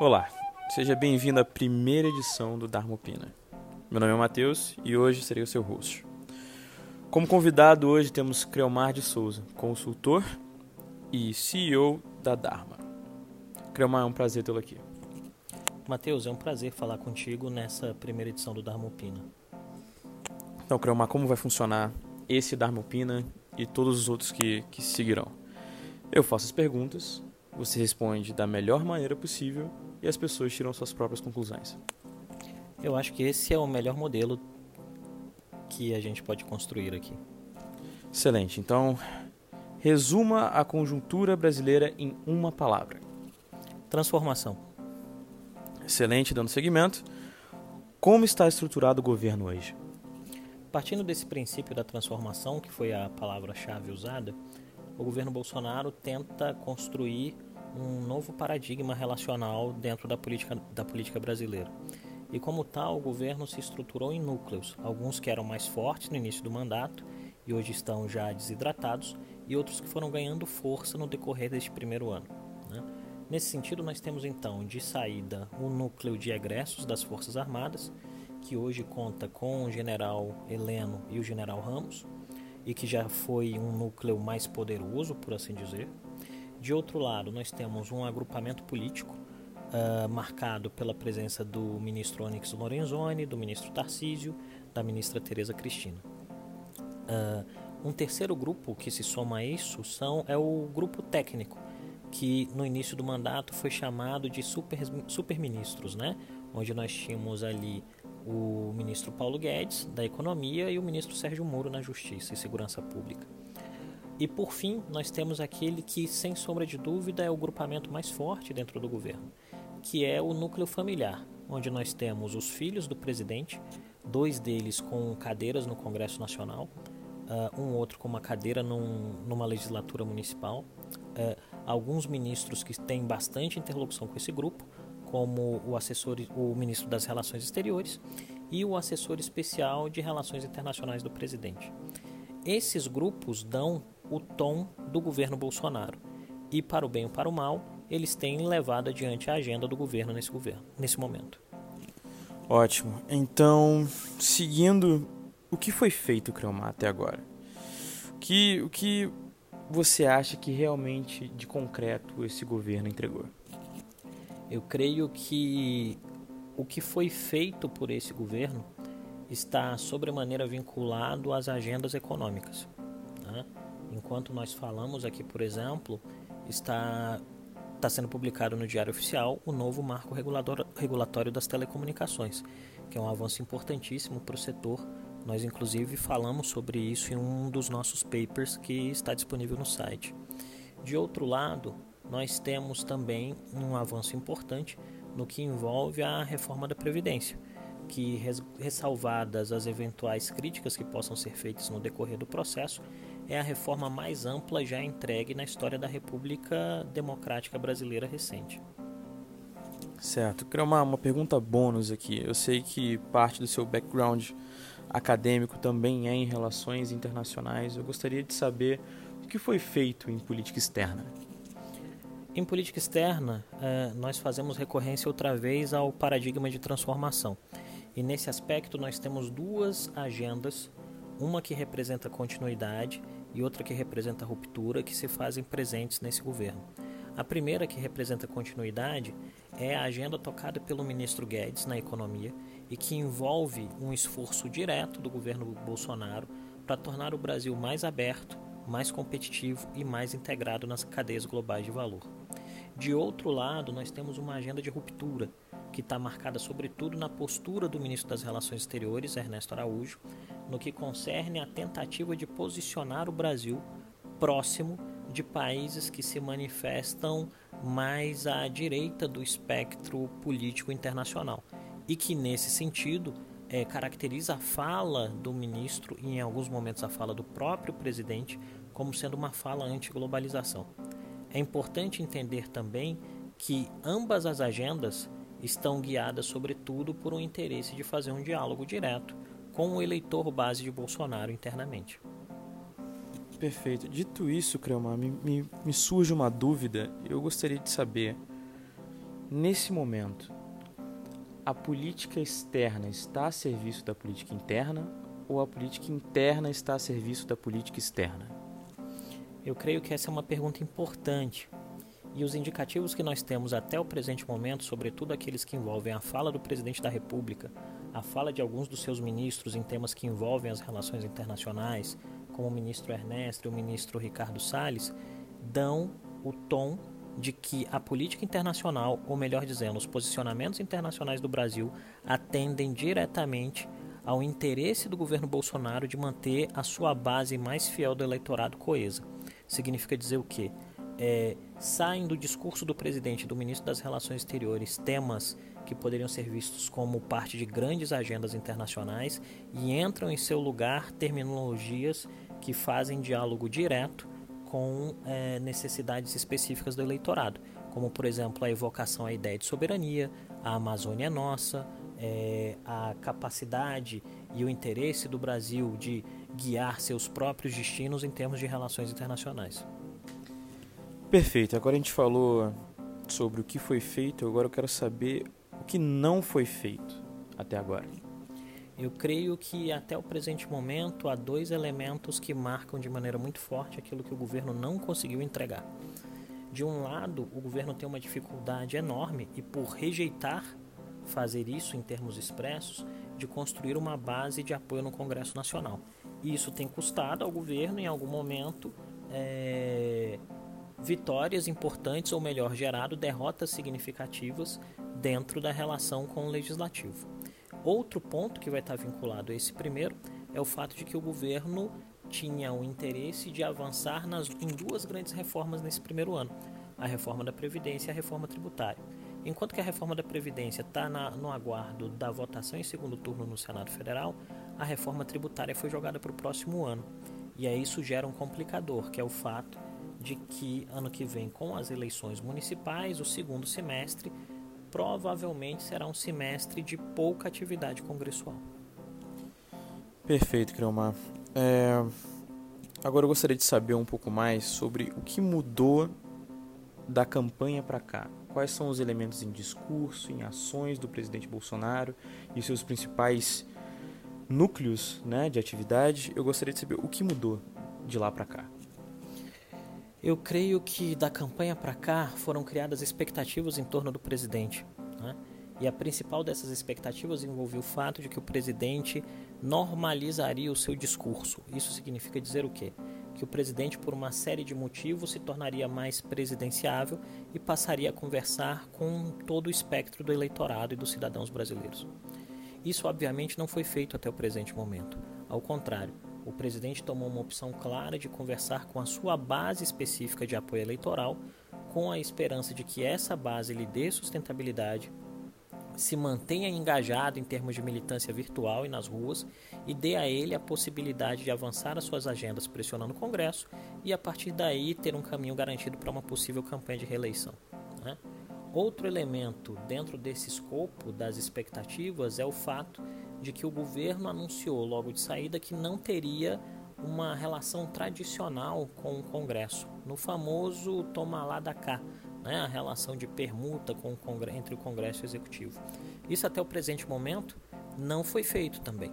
Olá, seja bem-vindo à primeira edição do Dharma Opina. Meu nome é Matheus e hoje serei o seu host. Como convidado hoje temos Creomar de Souza, consultor e CEO da Dharma. Creomar, é um prazer tê-lo aqui. Matheus, é um prazer falar contigo nessa primeira edição do Dharma Opina. Então, Creomar, como vai funcionar esse Dharma Opina e todos os outros que, que seguirão? Eu faço as perguntas, você responde da melhor maneira possível e as pessoas tiram suas próprias conclusões. Eu acho que esse é o melhor modelo que a gente pode construir aqui. Excelente. Então, resuma a conjuntura brasileira em uma palavra. Transformação. Excelente, dando seguimento. Como está estruturado o governo hoje? Partindo desse princípio da transformação, que foi a palavra-chave usada, o governo Bolsonaro tenta construir um novo paradigma relacional dentro da política, da política brasileira. E como tal, o governo se estruturou em núcleos, alguns que eram mais fortes no início do mandato e hoje estão já desidratados, e outros que foram ganhando força no decorrer deste primeiro ano. Né? Nesse sentido, nós temos então de saída o núcleo de egressos das Forças Armadas, que hoje conta com o general Heleno e o general Ramos, e que já foi um núcleo mais poderoso, por assim dizer. De outro lado, nós temos um agrupamento político uh, marcado pela presença do ministro Onyx Lorenzoni, do ministro Tarcísio, da ministra Tereza Cristina. Uh, um terceiro grupo que se soma a isso são, é o grupo técnico, que no início do mandato foi chamado de super, superministros, né? onde nós tínhamos ali o ministro Paulo Guedes, da Economia, e o ministro Sérgio Moro, na Justiça e Segurança Pública. E por fim, nós temos aquele que, sem sombra de dúvida, é o grupamento mais forte dentro do governo, que é o núcleo familiar, onde nós temos os filhos do presidente, dois deles com cadeiras no Congresso Nacional, uh, um outro com uma cadeira num, numa legislatura municipal, uh, alguns ministros que têm bastante interlocução com esse grupo, como o assessor, o ministro das Relações Exteriores e o assessor especial de Relações Internacionais do presidente. Esses grupos dão o tom do governo Bolsonaro e, para o bem ou para o mal, eles têm levado adiante a agenda do governo nesse governo, nesse momento. Ótimo. Então, seguindo o que foi feito, Creomar, até agora? O que, o que você acha que realmente de concreto esse governo entregou? Eu creio que o que foi feito por esse governo está sobremaneira vinculado às agendas econômicas. Né? Enquanto nós falamos aqui, por exemplo, está está sendo publicado no Diário Oficial o novo marco regulatório das telecomunicações, que é um avanço importantíssimo para o setor. Nós, inclusive, falamos sobre isso em um dos nossos papers que está disponível no site. De outro lado, nós temos também um avanço importante no que envolve a reforma da Previdência, que, ressalvadas as eventuais críticas que possam ser feitas no decorrer do processo, é a reforma mais ampla já entregue na história da República Democrática Brasileira recente. Certo. Uma, uma pergunta bônus aqui. Eu sei que parte do seu background acadêmico também é em relações internacionais. Eu gostaria de saber o que foi feito em política externa. Em política externa, eh, nós fazemos recorrência outra vez ao paradigma de transformação. E nesse aspecto, nós temos duas agendas uma que representa continuidade e outra que representa ruptura, que se fazem presentes nesse governo. A primeira, que representa continuidade, é a agenda tocada pelo ministro Guedes na economia e que envolve um esforço direto do governo Bolsonaro para tornar o Brasil mais aberto, mais competitivo e mais integrado nas cadeias globais de valor. De outro lado, nós temos uma agenda de ruptura, que está marcada sobretudo na postura do ministro das Relações Exteriores, Ernesto Araújo, no que concerne à tentativa de posicionar o Brasil próximo de países que se manifestam mais à direita do espectro político internacional e que, nesse sentido, é, caracteriza a fala do ministro e, em alguns momentos, a fala do próprio presidente como sendo uma fala anti-globalização. É importante entender também que ambas as agendas estão guiadas, sobretudo, por um interesse de fazer um diálogo direto com o eleitor base de Bolsonaro internamente. Perfeito. Dito isso, Creomar, me, me, me surge uma dúvida. Eu gostaria de saber, nesse momento, a política externa está a serviço da política interna ou a política interna está a serviço da política externa? Eu creio que essa é uma pergunta importante. E os indicativos que nós temos até o presente momento, sobretudo aqueles que envolvem a fala do presidente da República, a fala de alguns dos seus ministros em temas que envolvem as relações internacionais, como o ministro Ernesto e o ministro Ricardo Salles, dão o tom de que a política internacional, ou melhor dizendo, os posicionamentos internacionais do Brasil, atendem diretamente ao interesse do governo Bolsonaro de manter a sua base mais fiel do eleitorado coesa. Significa dizer o quê? É, saem do discurso do presidente do ministro das Relações Exteriores temas que poderiam ser vistos como parte de grandes agendas internacionais e entram em seu lugar terminologias que fazem diálogo direto com é, necessidades específicas do eleitorado, como por exemplo a evocação à ideia de soberania, a Amazônia é nossa, é, a capacidade e o interesse do Brasil de guiar seus próprios destinos em termos de relações internacionais. Perfeito. Agora a gente falou sobre o que foi feito, agora eu quero saber o que não foi feito até agora. Eu creio que até o presente momento há dois elementos que marcam de maneira muito forte aquilo que o governo não conseguiu entregar. De um lado, o governo tem uma dificuldade enorme e, por rejeitar fazer isso em termos expressos, de construir uma base de apoio no Congresso Nacional. E isso tem custado ao governo, em algum momento, é, vitórias importantes, ou melhor, gerado derrotas significativas dentro da relação com o legislativo. Outro ponto que vai estar vinculado a esse primeiro é o fato de que o governo tinha o interesse de avançar nas, em duas grandes reformas nesse primeiro ano: a reforma da Previdência e a reforma tributária. Enquanto que a reforma da Previdência está no aguardo da votação em segundo turno no Senado Federal, a reforma tributária foi jogada para o próximo ano. E aí isso gera um complicador, que é o fato de que ano que vem, com as eleições municipais, o segundo semestre provavelmente será um semestre de pouca atividade congressual. Perfeito, Creomar. É... Agora eu gostaria de saber um pouco mais sobre o que mudou da campanha para cá. Quais são os elementos em discurso, em ações do presidente Bolsonaro e seus principais núcleos né, de atividade? Eu gostaria de saber o que mudou de lá para cá. Eu creio que da campanha para cá foram criadas expectativas em torno do presidente. Né? E a principal dessas expectativas envolvia o fato de que o presidente normalizaria o seu discurso. Isso significa dizer o quê? Que o presidente, por uma série de motivos, se tornaria mais presidenciável e passaria a conversar com todo o espectro do eleitorado e dos cidadãos brasileiros. Isso, obviamente, não foi feito até o presente momento. Ao contrário, o presidente tomou uma opção clara de conversar com a sua base específica de apoio eleitoral, com a esperança de que essa base lhe dê sustentabilidade, se mantenha engajado em termos de militância virtual e nas ruas e dê a ele a possibilidade de avançar as suas agendas pressionando o Congresso e a partir daí ter um caminho garantido para uma possível campanha de reeleição. Né? Outro elemento dentro desse escopo das expectativas é o fato de que o governo anunciou logo de saída que não teria uma relação tradicional com o Congresso, no famoso toma lá da cá, né, a relação de permuta com o entre o Congresso e o Executivo. Isso até o presente momento não foi feito também,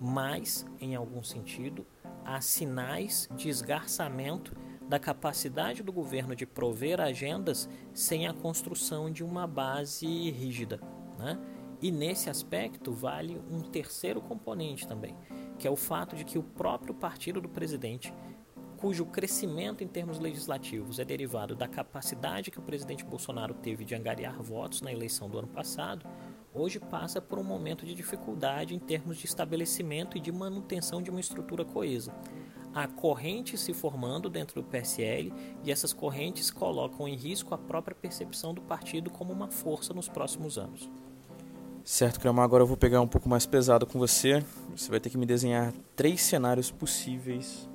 mas, em algum sentido, há sinais de esgarçamento da capacidade do governo de prover agendas sem a construção de uma base rígida. Né? E nesse aspecto vale um terceiro componente também, que é o fato de que o próprio partido do presidente, cujo crescimento em termos legislativos é derivado da capacidade que o presidente Bolsonaro teve de angariar votos na eleição do ano passado, hoje passa por um momento de dificuldade em termos de estabelecimento e de manutenção de uma estrutura coesa. Há correntes se formando dentro do PSL e essas correntes colocam em risco a própria percepção do partido como uma força nos próximos anos. Certo, Cramar, agora eu vou pegar um pouco mais pesado com você. Você vai ter que me desenhar três cenários possíveis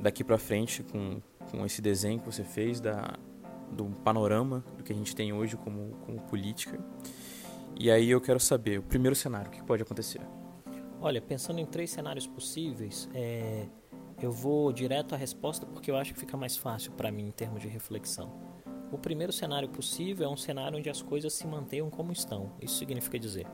daqui para frente com, com esse desenho que você fez da, do panorama do que a gente tem hoje como, como política. E aí eu quero saber, o primeiro cenário, o que pode acontecer? Olha, pensando em três cenários possíveis, é, Eu vou direto à resposta porque eu acho que fica mais fácil para mim em termos de reflexão. O primeiro cenário possível é um cenário onde as coisas se mantenham como estão. Isso significa dizer,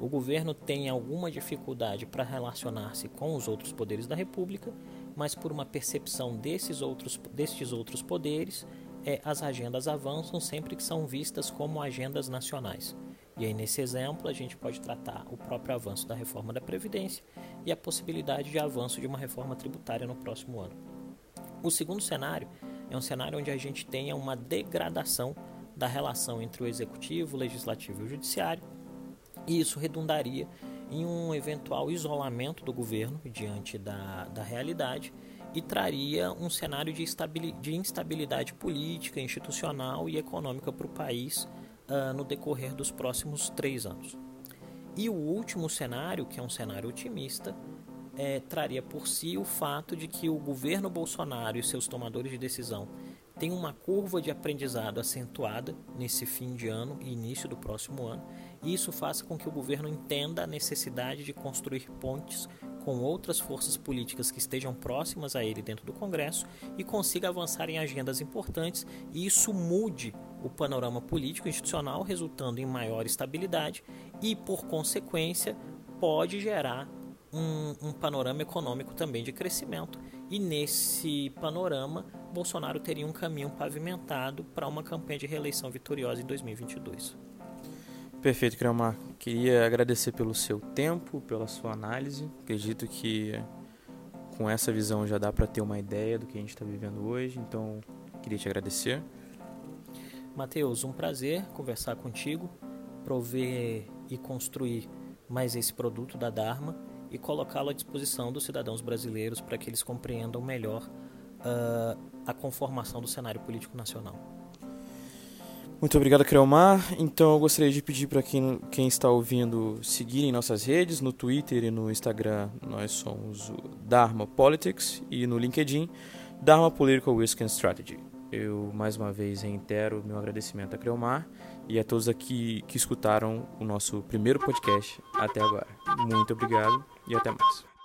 o governo tem alguma dificuldade para relacionar-se com os outros poderes da República, mas por uma percepção desses outros, destes outros poderes, é, as agendas avançam sempre que são vistas como agendas nacionais. E aí, nesse exemplo, a gente pode tratar o próprio avanço da reforma da Previdência e a possibilidade de avanço de uma reforma tributária no próximo ano. O segundo cenário é um cenário onde a gente tenha uma degradação da relação entre o executivo, o legislativo e o judiciário, e isso redundaria em um eventual isolamento do governo diante da, da realidade e traria um cenário de, de instabilidade política, institucional e econômica para o país uh, no decorrer dos próximos três anos. E o último cenário, que é um cenário otimista, é, traria por si o fato de que o governo Bolsonaro e seus tomadores de decisão têm uma curva de aprendizado acentuada nesse fim de ano e início do próximo ano, isso faça com que o governo entenda a necessidade de construir pontes com outras forças políticas que estejam próximas a ele dentro do Congresso e consiga avançar em agendas importantes e isso mude o panorama político institucional, resultando em maior estabilidade e, por consequência, pode gerar um, um, panorama econômico também de crescimento. E nesse panorama, Bolsonaro teria um caminho pavimentado para uma campanha de reeleição vitoriosa em 2022. Perfeito, Creomar. Queria agradecer pelo seu tempo, pela sua análise. Acredito que com essa visão já dá para ter uma ideia do que a gente está vivendo hoje. Então, queria te agradecer. Matheus, um prazer conversar contigo, prover e construir mais esse produto da Dharma e colocá-lo à disposição dos cidadãos brasileiros para que eles compreendam melhor uh, a conformação do cenário político nacional. Muito obrigado, Creomar. Então eu gostaria de pedir para quem, quem está ouvindo seguirem nossas redes, no Twitter e no Instagram nós somos o Dharma Politics e no LinkedIn Dharma Political Risk and Strategy. Eu mais uma vez reitero meu agradecimento a Creomar e a todos aqui que escutaram o nosso primeiro podcast até agora. Muito obrigado e até mais.